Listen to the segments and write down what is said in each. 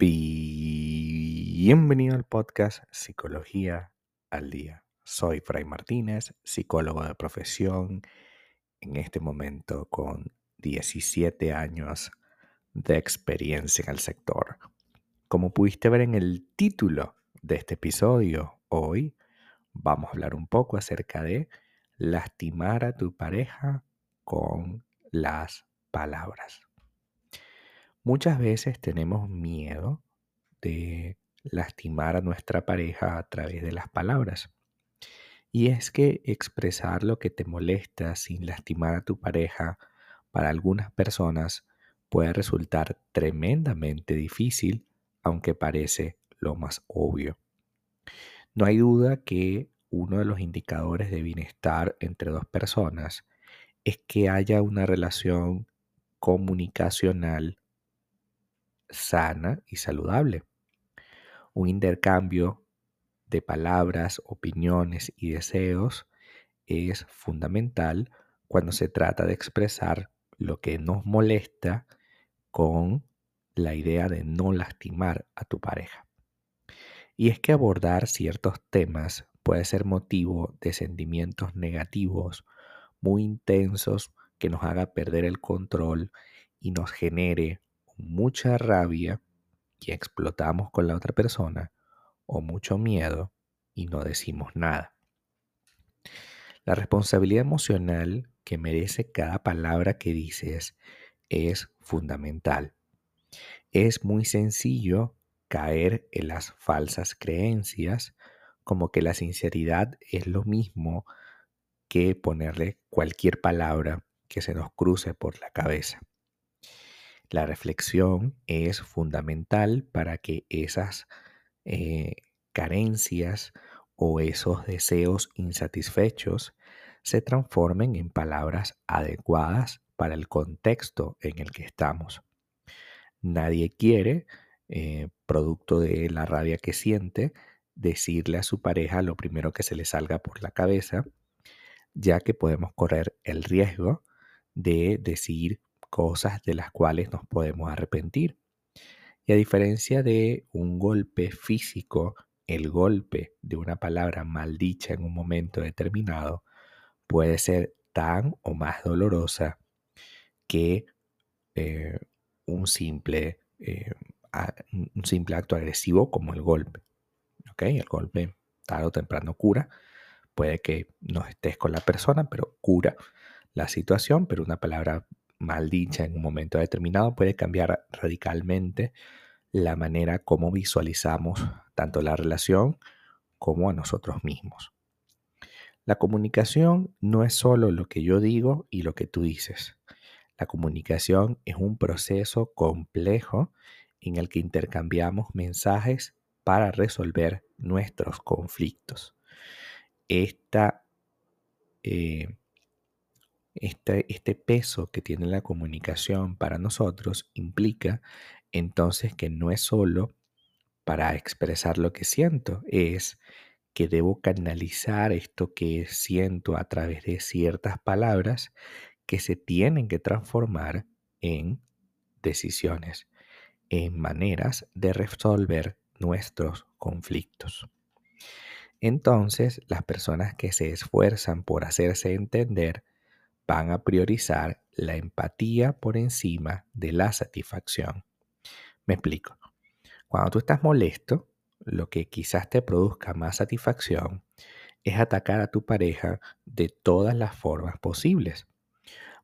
Bienvenido al podcast Psicología al Día. Soy Fray Martínez, psicólogo de profesión, en este momento con 17 años de experiencia en el sector. Como pudiste ver en el título de este episodio, hoy vamos a hablar un poco acerca de lastimar a tu pareja con las palabras. Muchas veces tenemos miedo de lastimar a nuestra pareja a través de las palabras. Y es que expresar lo que te molesta sin lastimar a tu pareja para algunas personas puede resultar tremendamente difícil, aunque parece lo más obvio. No hay duda que uno de los indicadores de bienestar entre dos personas es que haya una relación comunicacional sana y saludable. Un intercambio de palabras, opiniones y deseos es fundamental cuando se trata de expresar lo que nos molesta con la idea de no lastimar a tu pareja. Y es que abordar ciertos temas puede ser motivo de sentimientos negativos muy intensos que nos haga perder el control y nos genere mucha rabia y explotamos con la otra persona o mucho miedo y no decimos nada. La responsabilidad emocional que merece cada palabra que dices es fundamental. Es muy sencillo caer en las falsas creencias como que la sinceridad es lo mismo que ponerle cualquier palabra que se nos cruce por la cabeza. La reflexión es fundamental para que esas eh, carencias o esos deseos insatisfechos se transformen en palabras adecuadas para el contexto en el que estamos. Nadie quiere, eh, producto de la rabia que siente, decirle a su pareja lo primero que se le salga por la cabeza, ya que podemos correr el riesgo de decir cosas de las cuales nos podemos arrepentir. Y a diferencia de un golpe físico, el golpe de una palabra maldicha en un momento determinado puede ser tan o más dolorosa que eh, un, simple, eh, un simple acto agresivo como el golpe. El golpe tarde o temprano cura. Puede que no estés con la persona, pero cura la situación, pero una palabra mal dicha en un momento determinado puede cambiar radicalmente la manera como visualizamos tanto la relación como a nosotros mismos. La comunicación no es solo lo que yo digo y lo que tú dices. La comunicación es un proceso complejo en el que intercambiamos mensajes para resolver nuestros conflictos. Esta eh, este, este, peso que tiene la comunicación para nosotros implica entonces que no es solo para expresar lo que siento, es que debo canalizar esto que siento a través de ciertas palabras que se tienen que transformar en decisiones, en maneras de resolver nuestros conflictos. Entonces, las personas que se esfuerzan por hacerse entender van a priorizar la empatía por encima de la satisfacción. Me explico. Cuando tú estás molesto, lo que quizás te produzca más satisfacción es atacar a tu pareja de todas las formas posibles.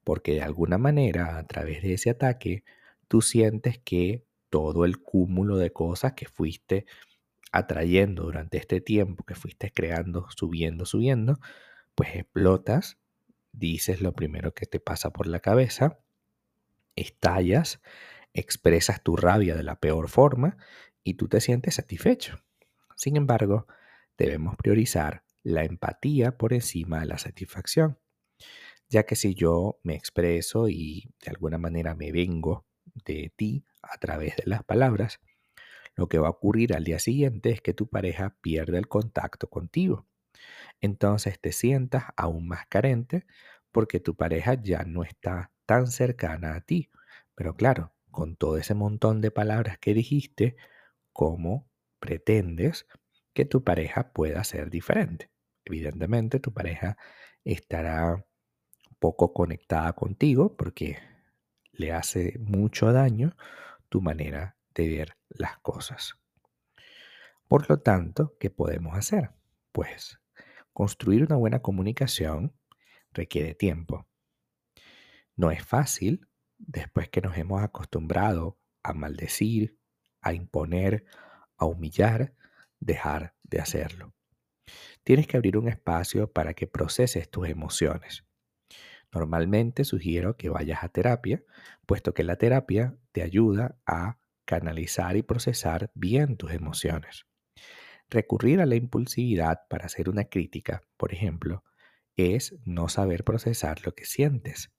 Porque de alguna manera, a través de ese ataque, tú sientes que todo el cúmulo de cosas que fuiste atrayendo durante este tiempo, que fuiste creando, subiendo, subiendo, pues explotas dices lo primero que te pasa por la cabeza, estallas, expresas tu rabia de la peor forma y tú te sientes satisfecho. Sin embargo, debemos priorizar la empatía por encima de la satisfacción, ya que si yo me expreso y de alguna manera me vengo de ti a través de las palabras, lo que va a ocurrir al día siguiente es que tu pareja pierde el contacto contigo entonces te sientas aún más carente porque tu pareja ya no está tan cercana a ti. Pero claro, con todo ese montón de palabras que dijiste, cómo pretendes que tu pareja pueda ser diferente. Evidentemente, tu pareja estará poco conectada contigo porque le hace mucho daño tu manera de ver las cosas. Por lo tanto, ¿qué podemos hacer? Pues construir una buena comunicación requiere tiempo. No es fácil después que nos hemos acostumbrado a maldecir, a imponer, a humillar, dejar de hacerlo. Tienes que abrir un espacio para que proceses tus emociones. Normalmente sugiero que vayas a terapia, puesto que la terapia te ayuda a canalizar y procesar bien tus emociones. Recurrir a la impulsividad para hacer una crítica, por ejemplo, es no saber procesar lo que sientes,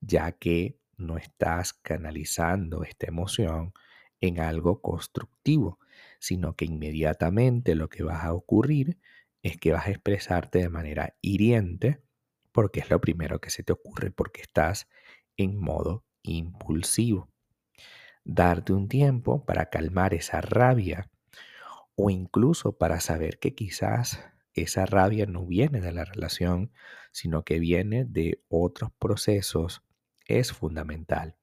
ya que no estás canalizando esta emoción en algo constructivo, sino que inmediatamente lo que va a ocurrir es que vas a expresarte de manera hiriente porque es lo primero que se te ocurre, porque estás en modo impulsivo. Darte un tiempo para calmar esa rabia o incluso para saber que quizás esa rabia no viene de la relación, sino que viene de otros procesos, es fundamental,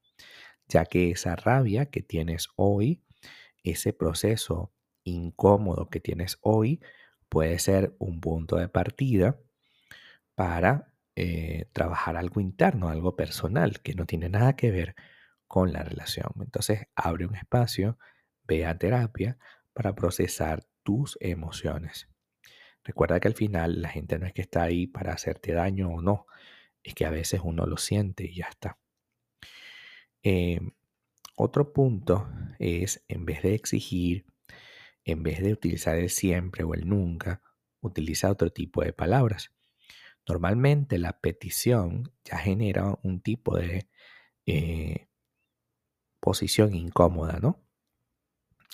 ya que esa rabia que tienes hoy, ese proceso incómodo que tienes hoy, puede ser un punto de partida para eh, trabajar algo interno, algo personal, que no tiene nada que ver con la relación. Entonces, abre un espacio, ve a terapia para procesar tus emociones. Recuerda que al final la gente no es que está ahí para hacerte daño o no, es que a veces uno lo siente y ya está. Eh, otro punto es, en vez de exigir, en vez de utilizar el siempre o el nunca, utiliza otro tipo de palabras. Normalmente la petición ya genera un tipo de eh, posición incómoda, ¿no?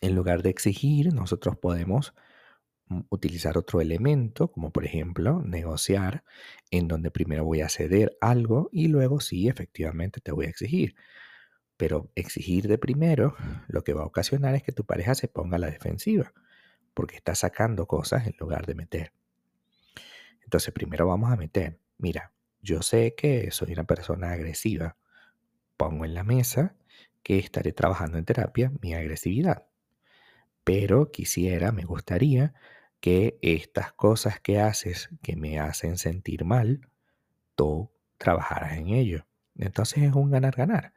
En lugar de exigir, nosotros podemos mm, utilizar otro elemento, como por ejemplo negociar, en donde primero voy a ceder algo y luego sí, efectivamente te voy a exigir. Pero exigir de primero lo que va a ocasionar es que tu pareja se ponga a la defensiva, porque está sacando cosas en lugar de meter. Entonces primero vamos a meter, mira, yo sé que soy una persona agresiva, pongo en la mesa que estaré trabajando en terapia mi agresividad, pero quisiera, me gustaría que estas cosas que haces que me hacen sentir mal, tú trabajaras en ello. Entonces es un ganar-ganar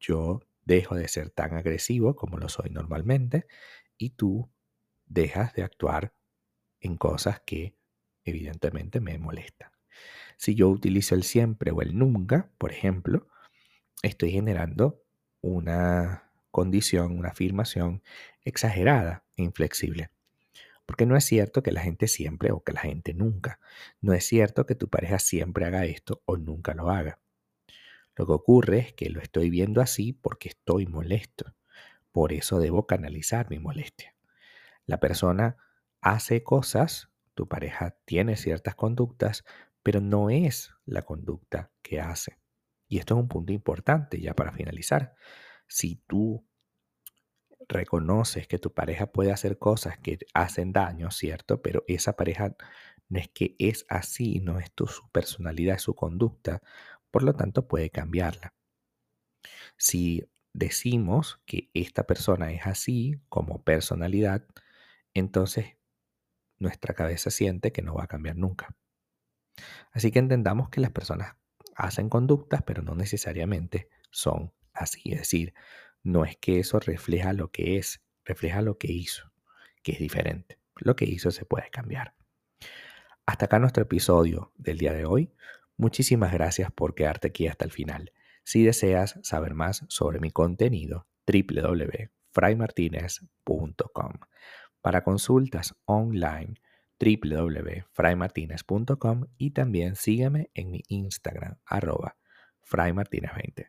yo dejo de ser tan agresivo como lo soy normalmente y tú dejas de actuar en cosas que evidentemente me molestan. Si yo utilizo el siempre o el nunca, por ejemplo, estoy generando una condición, una afirmación exagerada e inflexible. Porque no es cierto que la gente siempre o que la gente nunca. No es cierto que tu pareja siempre haga esto o nunca lo haga. Lo que ocurre es que lo estoy viendo así porque estoy molesto. Por eso debo canalizar mi molestia. La persona hace cosas, tu pareja tiene ciertas conductas, pero no es la conducta que hace. Y esto es un punto importante ya para finalizar. Si tú reconoces que tu pareja puede hacer cosas que hacen daño, ¿cierto? Pero esa pareja no es que es así, no es tu su personalidad, es su conducta, por lo tanto puede cambiarla. Si decimos que esta persona es así como personalidad, entonces nuestra cabeza siente que no va a cambiar nunca. Así que entendamos que las personas hacen conductas, pero no necesariamente son así. Es decir, no es que eso refleja lo que es, refleja lo que hizo, que es diferente. Lo que hizo se puede cambiar. Hasta acá nuestro episodio del día de hoy. Muchísimas gracias por quedarte aquí hasta el final. Si deseas saber más sobre mi contenido, www.fraymartinez.com. Para consultas online, www.fraymartinez.com y también sígueme en mi Instagram, arroba fraymartinez20.